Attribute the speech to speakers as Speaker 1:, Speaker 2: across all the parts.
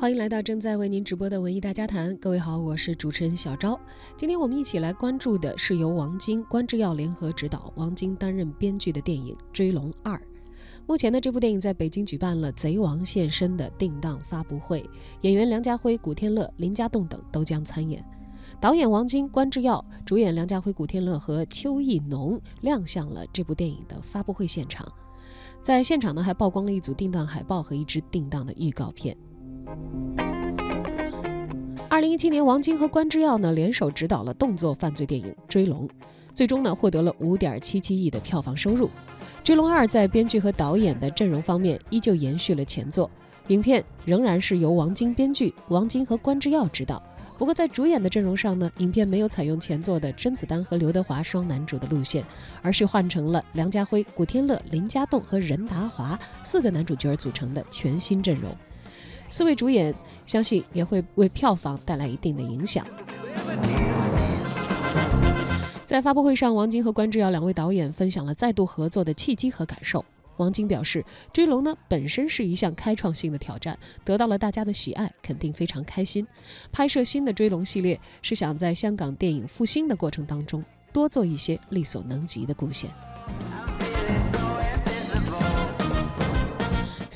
Speaker 1: 欢迎来到正在为您直播的文艺大家谈。各位好，我是主持人小昭。今天我们一起来关注的是由王晶、关之耀联合执导、王晶担任编剧的电影《追龙二》。目前呢，这部电影在北京举办了“贼王现身”的定档发布会，演员梁家辉、古天乐、林家栋等都将参演。导演王晶、关之耀，主演梁家辉、古天乐和邱意浓亮相了这部电影的发布会现场。在现场呢，还曝光了一组定档海报和一支定档的预告片。二零一七年，王晶和关之耀呢联手执导了动作犯罪电影《追龙》，最终呢获得了五点七七亿的票房收入。《追龙二》在编剧和导演的阵容方面依旧延续了前作，影片仍然是由王晶编剧，王晶和关之耀执导。不过在主演的阵容上呢，影片没有采用前作的甄子丹和刘德华双男主的路线，而是换成了梁家辉、古天乐、林家栋和任达华四个男主角组成的全新阵容。四位主演相信也会为票房带来一定的影响。在发布会上，王晶和关之耀两位导演分享了再度合作的契机和感受。王晶表示，《追龙》呢本身是一项开创性的挑战，得到了大家的喜爱，肯定非常开心。拍摄新的《追龙》系列是想在香港电影复兴的过程当中多做一些力所能及的贡献。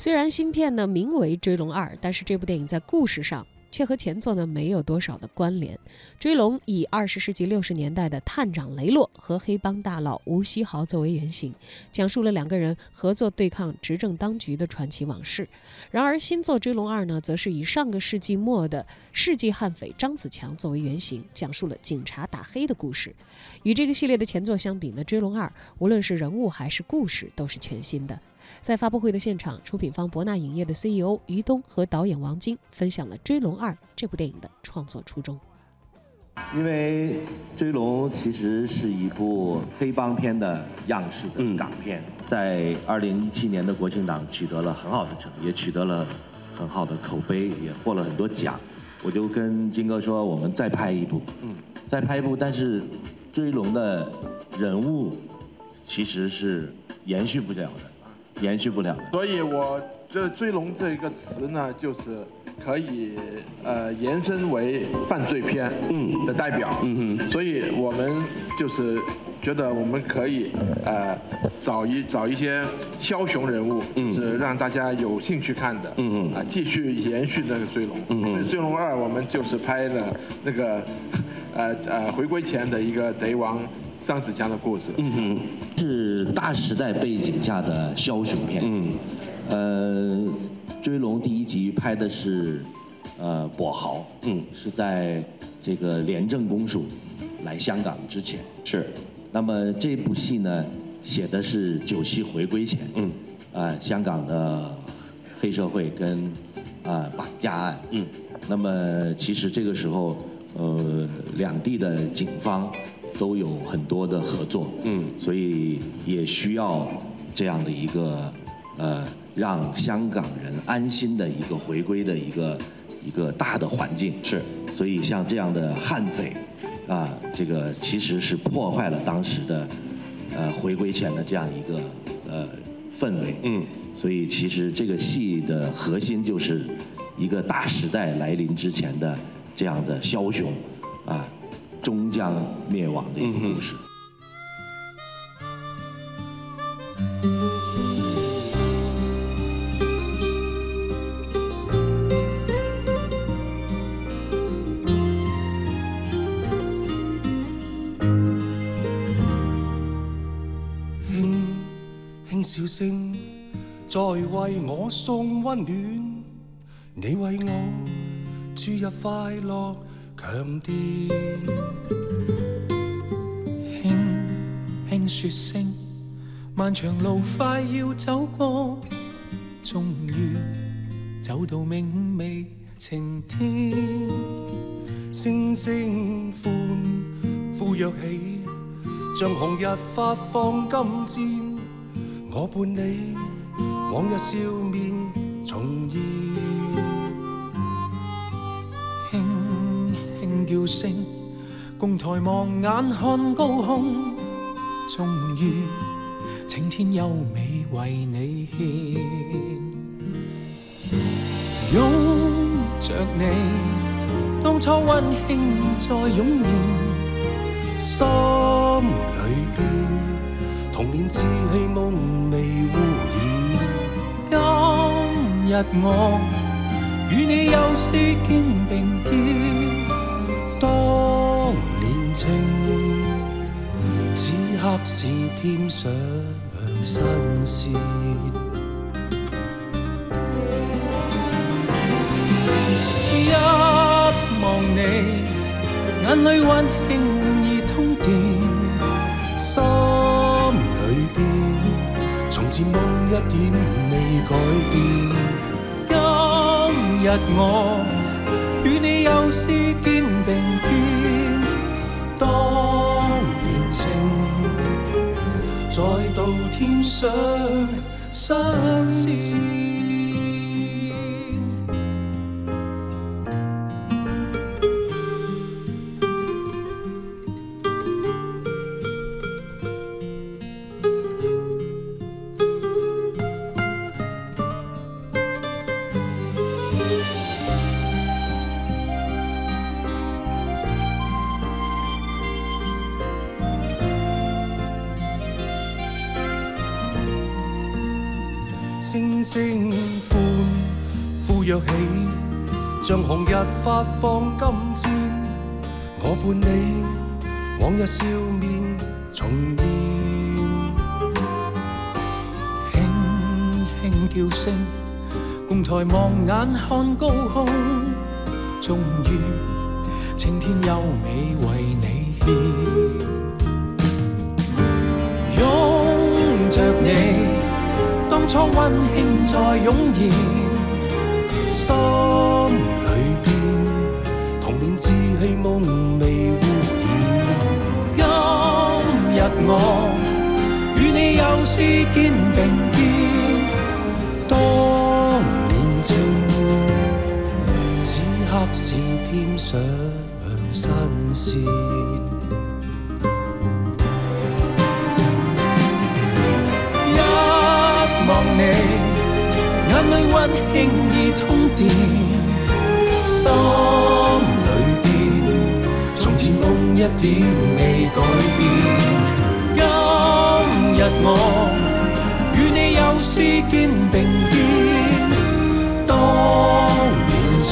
Speaker 1: 虽然新片呢名为《追龙二》，但是这部电影在故事上却和前作呢没有多少的关联。《追龙》以二十世纪六十年代的探长雷洛和黑帮大佬吴锡豪作为原型，讲述了两个人合作对抗执政当局的传奇往事。然而新作《追龙二》呢，则是以上个世纪末的世纪悍匪张子强作为原型，讲述了警察打黑的故事。与这个系列的前作相比呢，《追龙二》无论是人物还是故事都是全新的。在发布会的现场，出品方博纳影业的 CEO 于东和导演王晶分享了《追龙二》这部电影的创作初衷。
Speaker 2: 因为《追龙》其实是一部黑帮片的样式的港片，在二零一七年的国庆档取得了很好的成绩，也取得了很好的口碑，也获了很多奖。我就跟金哥说，我们再拍一部，嗯，再拍一部，但是《追龙》的人物其实是延续不了的。延续不了，
Speaker 3: 所以我觉得“追龙”这个词呢，就是可以呃延伸为犯罪片嗯。的代表，嗯哼，所以我们就是觉得我们可以呃找一找一些枭雄人物，嗯，是让大家有兴趣看的，嗯嗯，啊，继续延续那个《追龙》，嗯嗯，《追龙二》我们就是拍了那个 呃呃回归前的一个贼王。张子强的故事，嗯哼，
Speaker 2: 是大时代背景下的枭雄片，嗯，呃，追龙第一集拍的是，呃，跛豪，嗯，是在这个廉政公署来香港之前，
Speaker 4: 是，
Speaker 2: 那么这部戏呢，写的是九七回归前，嗯，啊，香港的黑社会跟啊绑架案，嗯，那么其实这个时候，呃，两地的警方。都有很多的合作，嗯，所以也需要这样的一个呃，让香港人安心的一个回归的一个一个大的环境。
Speaker 4: 是，
Speaker 2: 所以像这样的悍匪啊，这个其实是破坏了当时的呃回归前的这样一个呃氛围。嗯，所以其实这个戏的核心就是一个大时代来临之前的这样的枭雄啊。终将灭亡的一个故事。
Speaker 5: 轻轻笑声在为我送温暖，你为我注入快乐。强电，轻轻说声，漫长路快要走过，终于走到明媚晴天。声声欢呼跃起，像红日发放金箭，我伴你往日笑面重现。叫声，共抬望眼看高空，终于晴天优美为你献。拥
Speaker 6: 着你，当初温馨再涌现，心里边童年稚气梦未污染。今日我与你又是肩并肩，当年情，此刻是添上新鲜。一望你眼里温馨已通电，心里边从前梦一点未改变。今日我你又是肩并肩，当年情再度添上新鲜。呼跃起，像红日发放金箭。我伴你往日笑面重现，轻轻叫声，共抬望眼看高空，终于青天优美为你献，拥着你。当初温馨再涌现，心里边童年稚气梦未污染。今日我与你又是肩并肩，当年情，此刻是添上新鲜。心里边从前梦一点未改变。今日我与你又是肩并肩，当年情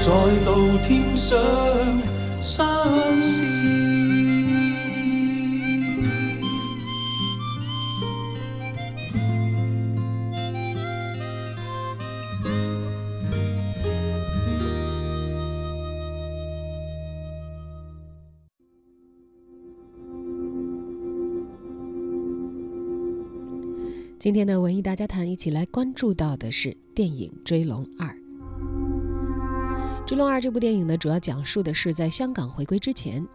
Speaker 6: 再度添上
Speaker 1: 今天的文艺大家谈，一起来关注到的是电影《追龙二》。《追龙二》这部电影呢，主要讲述的是在香港回归之前，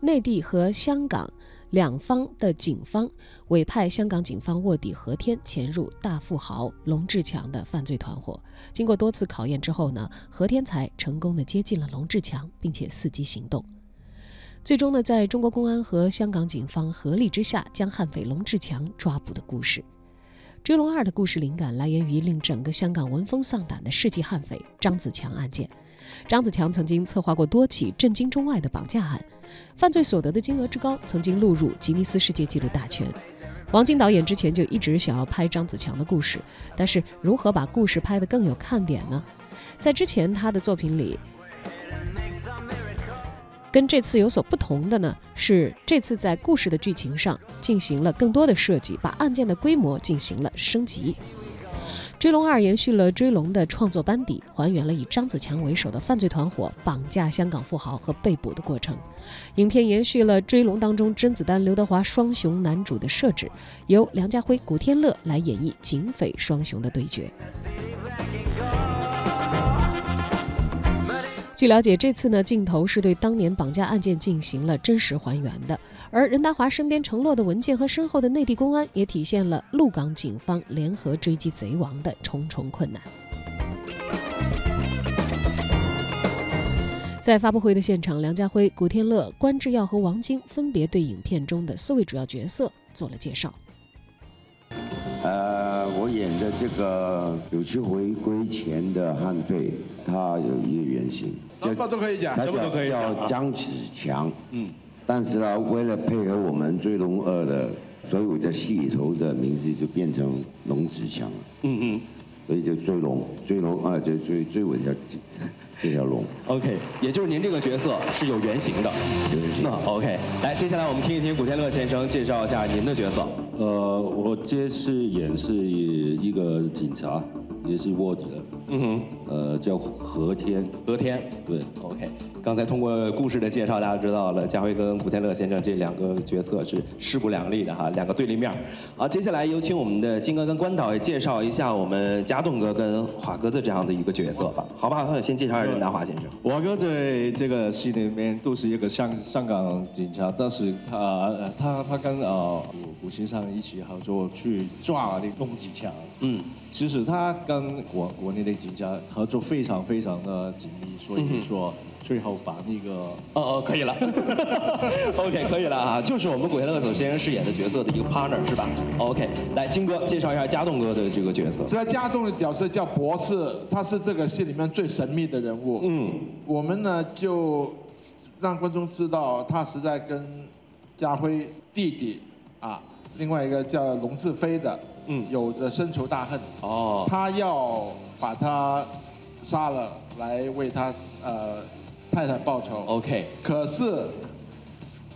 Speaker 1: 内地和香港两方的警方委派香港警方卧底何天潜入大富豪龙志强的犯罪团伙。经过多次考验之后呢，何天才成功的接近了龙志强，并且伺机行动。最终呢，在中国公安和香港警方合力之下，将悍匪龙志强抓捕的故事。《追龙二》的故事灵感来源于令整个香港闻风丧胆的世纪悍匪张子强案件。张子强曾经策划过多起震惊中外的绑架案，犯罪所得的金额之高，曾经录入吉尼斯世界纪录大全。王晶导演之前就一直想要拍张子强的故事，但是如何把故事拍得更有看点呢？在之前他的作品里。跟这次有所不同的呢，是这次在故事的剧情上进行了更多的设计，把案件的规模进行了升级。《追龙二》延续了《追龙》的创作班底，还原了以张子强为首的犯罪团伙绑架香港富豪和被捕的过程。影片延续了《追龙》当中甄子丹、刘德华双雄男主的设置，由梁家辉、古天乐来演绎警匪双雄的对决。据了解，这次呢镜头是对当年绑架案件进行了真实还原的，而任达华身边承诺的文件和身后的内地公安，也体现了鹿港警方联合追击贼王的重重困难。在发布会的现场，梁家辉、古天乐、关智耀和王晶分别对影片中的四位主要角色做了介绍。
Speaker 4: 呃。我演的这个九七回归前的悍匪，他有一个原型，
Speaker 3: 什么都可以讲，
Speaker 4: 他叫叫张子强。嗯，但是呢，为了配合我们《追龙二》的，所以我在戏里头的名字就变成龙子强了。嗯嗯，所以就追龙，追龙啊，就追追我条这条龙。
Speaker 7: OK，也就是您这个角色是有原型的。
Speaker 4: 原型。
Speaker 7: 那 OK，来，接下来我们听一听古天乐先生介绍一下您的角色。
Speaker 8: 呃，我这次演是一个警察，也是卧底的。嗯哼。呃，叫何天。
Speaker 7: 何天。
Speaker 8: 对。
Speaker 7: OK。刚才通过故事的介绍，大家知道了，家辉跟古天乐先生这两个角色是势不两立的哈，两个对立面。好，接下来有请我们的金哥跟关导也介绍一下我们家栋哥跟华哥的这样的一个角色吧。好吧，先介绍一下任达华先生。
Speaker 9: 华哥在这个戏里面都是一个香香港警察，但是他他他跟呃古古先生一起合作去抓那龙子强。嗯，其实他跟国国内的警察合作非常非常的紧密，所以说。最后把那个
Speaker 7: 哦哦可以了，OK 可以了啊，就是我们古天乐首先生饰演的角色的一个 partner 是吧？OK，来金哥介绍一下家栋哥的这个角色。
Speaker 3: 对家栋的角色叫博士，他是这个戏里面最神秘的人物。嗯，我们呢就让观众知道他是在跟家辉弟弟啊，另外一个叫龙志飞的，嗯，有着深仇大恨。哦，他要把他杀了来为他呃。太太报仇
Speaker 7: ，OK。
Speaker 3: 可是，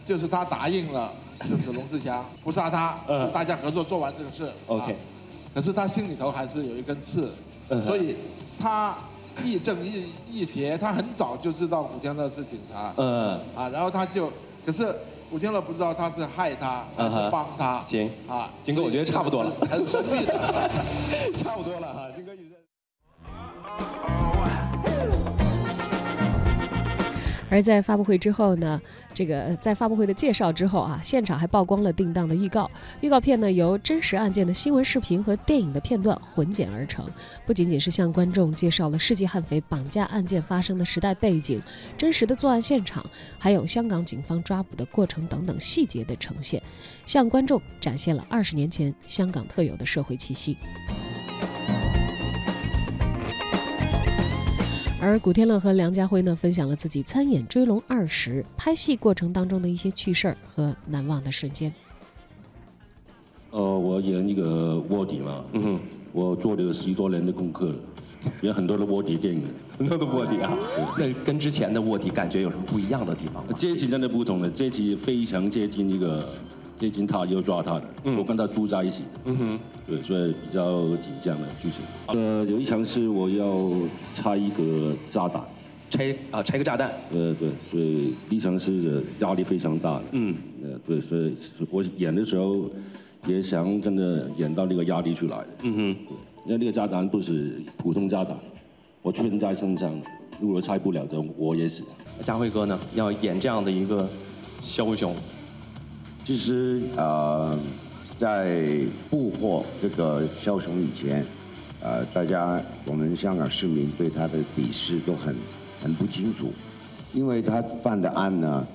Speaker 3: 就是他答应了，就是龙志强不杀他，大家合作做完这个事
Speaker 7: ，OK。
Speaker 3: 可是他心里头还是有一根刺，所以他亦正亦亦邪。他很早就知道古天乐是警察，嗯，啊，然后他就，可是古天乐不知道他是害他还是帮他。
Speaker 7: 行，啊，金哥，我觉得差不多了，
Speaker 3: 很神秘的，
Speaker 7: 差不多了哈，
Speaker 1: 而在发布会之后呢，这个在发布会的介绍之后啊，现场还曝光了定档的预告。预告片呢由真实案件的新闻视频和电影的片段混剪而成，不仅仅是向观众介绍了世纪悍匪绑架案件发生的时代背景、真实的作案现场，还有香港警方抓捕的过程等等细节的呈现，向观众展现了二十年前香港特有的社会气息。而古天乐和梁家辉呢，分享了自己参演《追龙二》时拍戏过程当中的一些趣事儿和难忘的瞬间。
Speaker 8: 呃，我演一个卧底嘛，嗯哼，我做了十多年的功课，演很多的卧底电影，
Speaker 7: 很多的卧底啊。那跟之前的卧底感觉有什么不一样的地方？
Speaker 8: 这期真的不同了，这期非常接近一个。接近他又抓他的，我跟他住在一起的，嗯哼，对，所以比较紧张的剧情。呃，有一场是我要拆一个炸弹，
Speaker 7: 拆啊拆个炸弹。
Speaker 8: 呃对，所以一场是压力非常大的。嗯，呃对，所以我演的时候也想真的演到那个压力出来的。嗯哼，因为那个炸弹不是普通炸弹，我穿在身上，如果拆不了的我也死。
Speaker 7: 家辉哥呢，要演这样的一个枭雄。
Speaker 4: 其实呃，在捕获这个枭雄以前，呃，大家我们香港市民对他的底视都很很不清楚，因为他犯的案呢，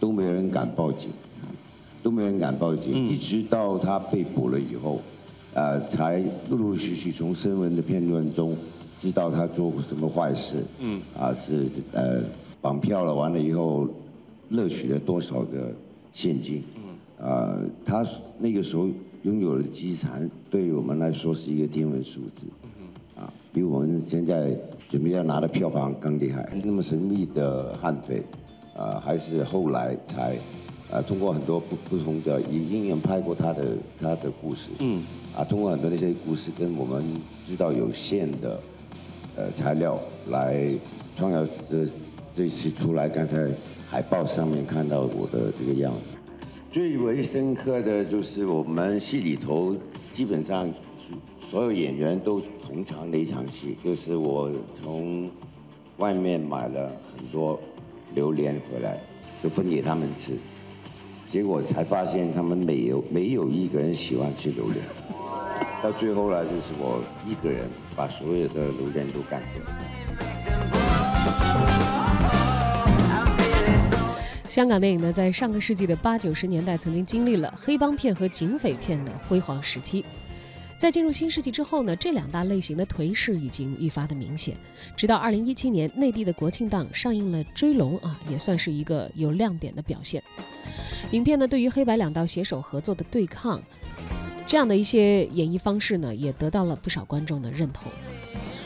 Speaker 4: 都没人敢报警，都没人敢报警，一直到他被捕了以后，呃，才陆陆续续从新闻的片段中知道他做过什么坏事，嗯，啊是呃绑票了，完了以后勒取了多少个现金。呃，他那个时候拥有的资产，对于我们来说是一个天文数字，啊，比我们现在准备要拿的票房更厉害。那么神秘的悍匪，啊，还是后来才，啊，通过很多不不同的也应用拍过他的他的故事，嗯，啊，通过很多那些故事跟我们知道有限的，呃，材料来创造这这次出来，刚才海报上面看到我的这个样子。最为深刻的就是我们戏里头，基本上所有演员都同场的一场戏，就是我从外面买了很多榴莲回来，就分给他们吃，结果才发现他们没有没有一个人喜欢吃榴莲，到最后呢，就是我一个人把所有的榴莲都干掉。
Speaker 1: 香港电影呢，在上个世纪的八九十年代，曾经经历了黑帮片和警匪片的辉煌时期。在进入新世纪之后呢，这两大类型的颓势已经愈发的明显。直到二零一七年，内地的国庆档上映了《追龙》啊，也算是一个有亮点的表现。影片呢，对于黑白两道携手合作的对抗，这样的一些演绎方式呢，也得到了不少观众的认同。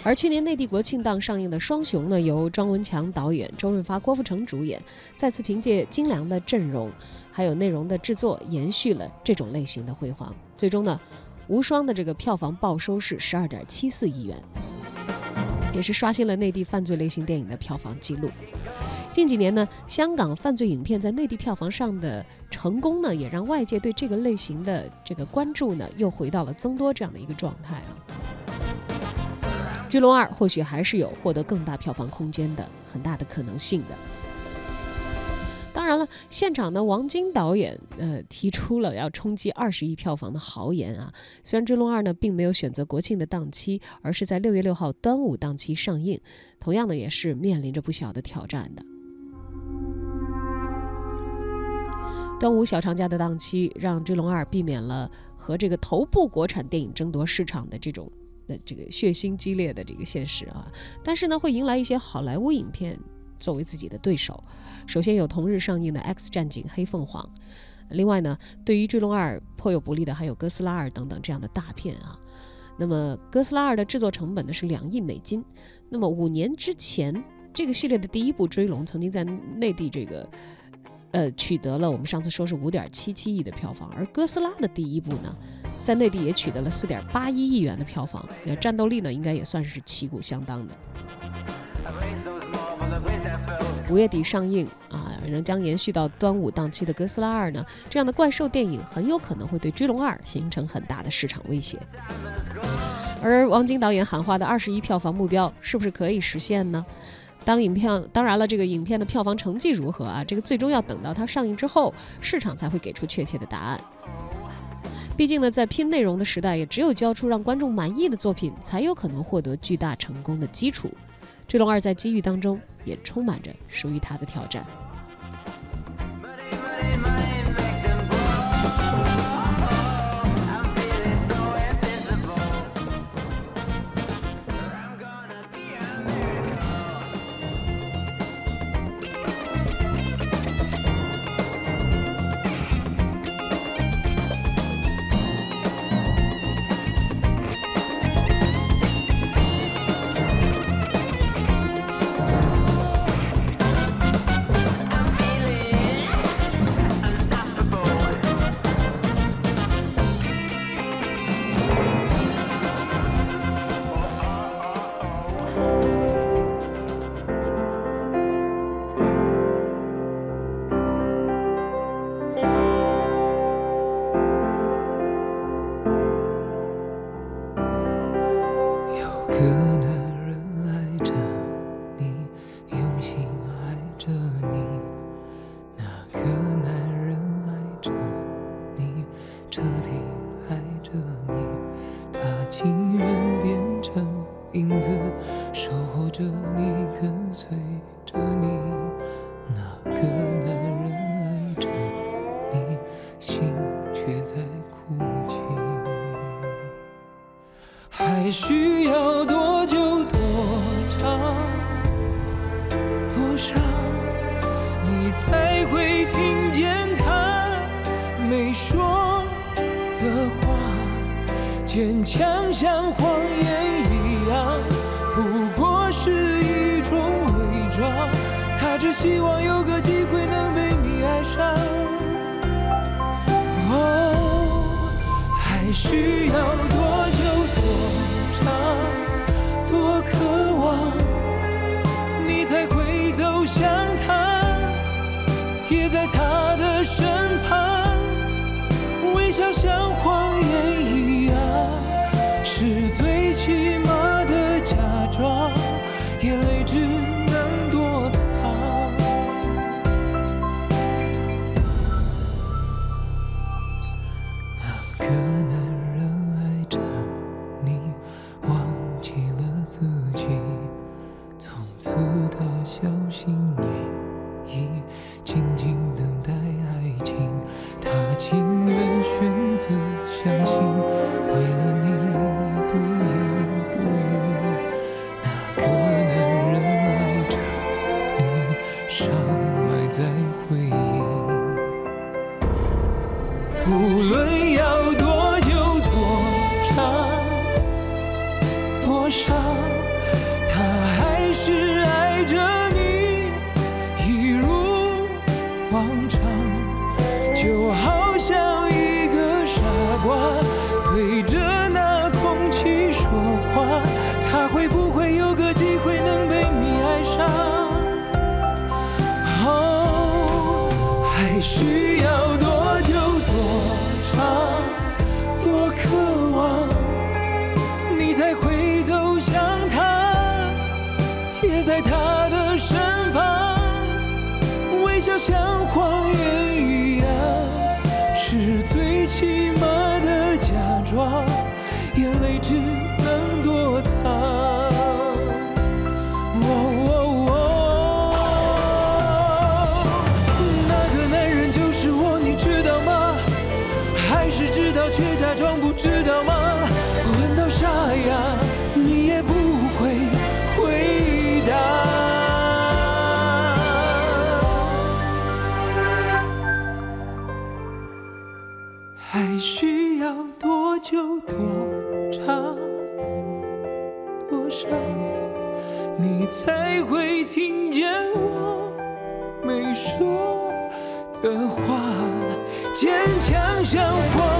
Speaker 1: 而去年内地国庆档上映的《双雄》呢，由庄文强导演、周润发、郭富城主演，再次凭借精良的阵容，还有内容的制作，延续了这种类型的辉煌。最终呢。无双的这个票房报收是十二点七四亿元，也是刷新了内地犯罪类型电影的票房记录。近几年呢，香港犯罪影片在内地票房上的成功呢，也让外界对这个类型的这个关注呢，又回到了增多这样的一个状态啊。《巨龙二》或许还是有获得更大票房空间的很大的可能性的。当然了，现场呢，王晶导演呃提出了要冲击二十亿票房的豪言啊。虽然《追龙二》呢并没有选择国庆的档期，而是在六月六号端午档期上映，同样呢也是面临着不小的挑战的。端午小长假的档期，让《追龙二》避免了和这个头部国产电影争夺市场的这种的这个血腥激烈的这个现实啊，但是呢会迎来一些好莱坞影片。作为自己的对手，首先有同日上映的《X 战警：黑凤凰》，另外呢，对于《追龙二》颇有不利的还有《哥斯拉二》等等这样的大片啊。那么，《哥斯拉二》的制作成本呢是两亿美金。那么五年之前，这个系列的第一部《追龙》曾经在内地这个呃取得了我们上次说是五点七七亿的票房，而《哥斯拉》的第一部呢，在内地也取得了四点八一亿元的票房，那战斗力呢应该也算是旗鼓相当的。五月底上映啊，仍将延续到端午档期的《哥斯拉二》呢，这样的怪兽电影很有可能会对《追龙二》形成很大的市场威胁。而王晶导演喊话的二十亿票房目标是不是可以实现呢？当影片当然了，这个影片的票房成绩如何啊？这个最终要等到它上映之后，市场才会给出确切的答案。毕竟呢，在拼内容的时代，也只有交出让观众满意的作品，才有可能获得巨大成功的基础。《追龙二》在机遇当中，也充满着属于他的挑战。
Speaker 5: 需要多久多长多少，你才会听见他没说的话？坚强像谎言一样，不过是一种伪装。他只希望有个机会能被你爱上。哦，还需别在它埋在回忆。不论也在他的身旁，微笑像谎言一样，是最起码。你才会听见我没说的话坚强像谎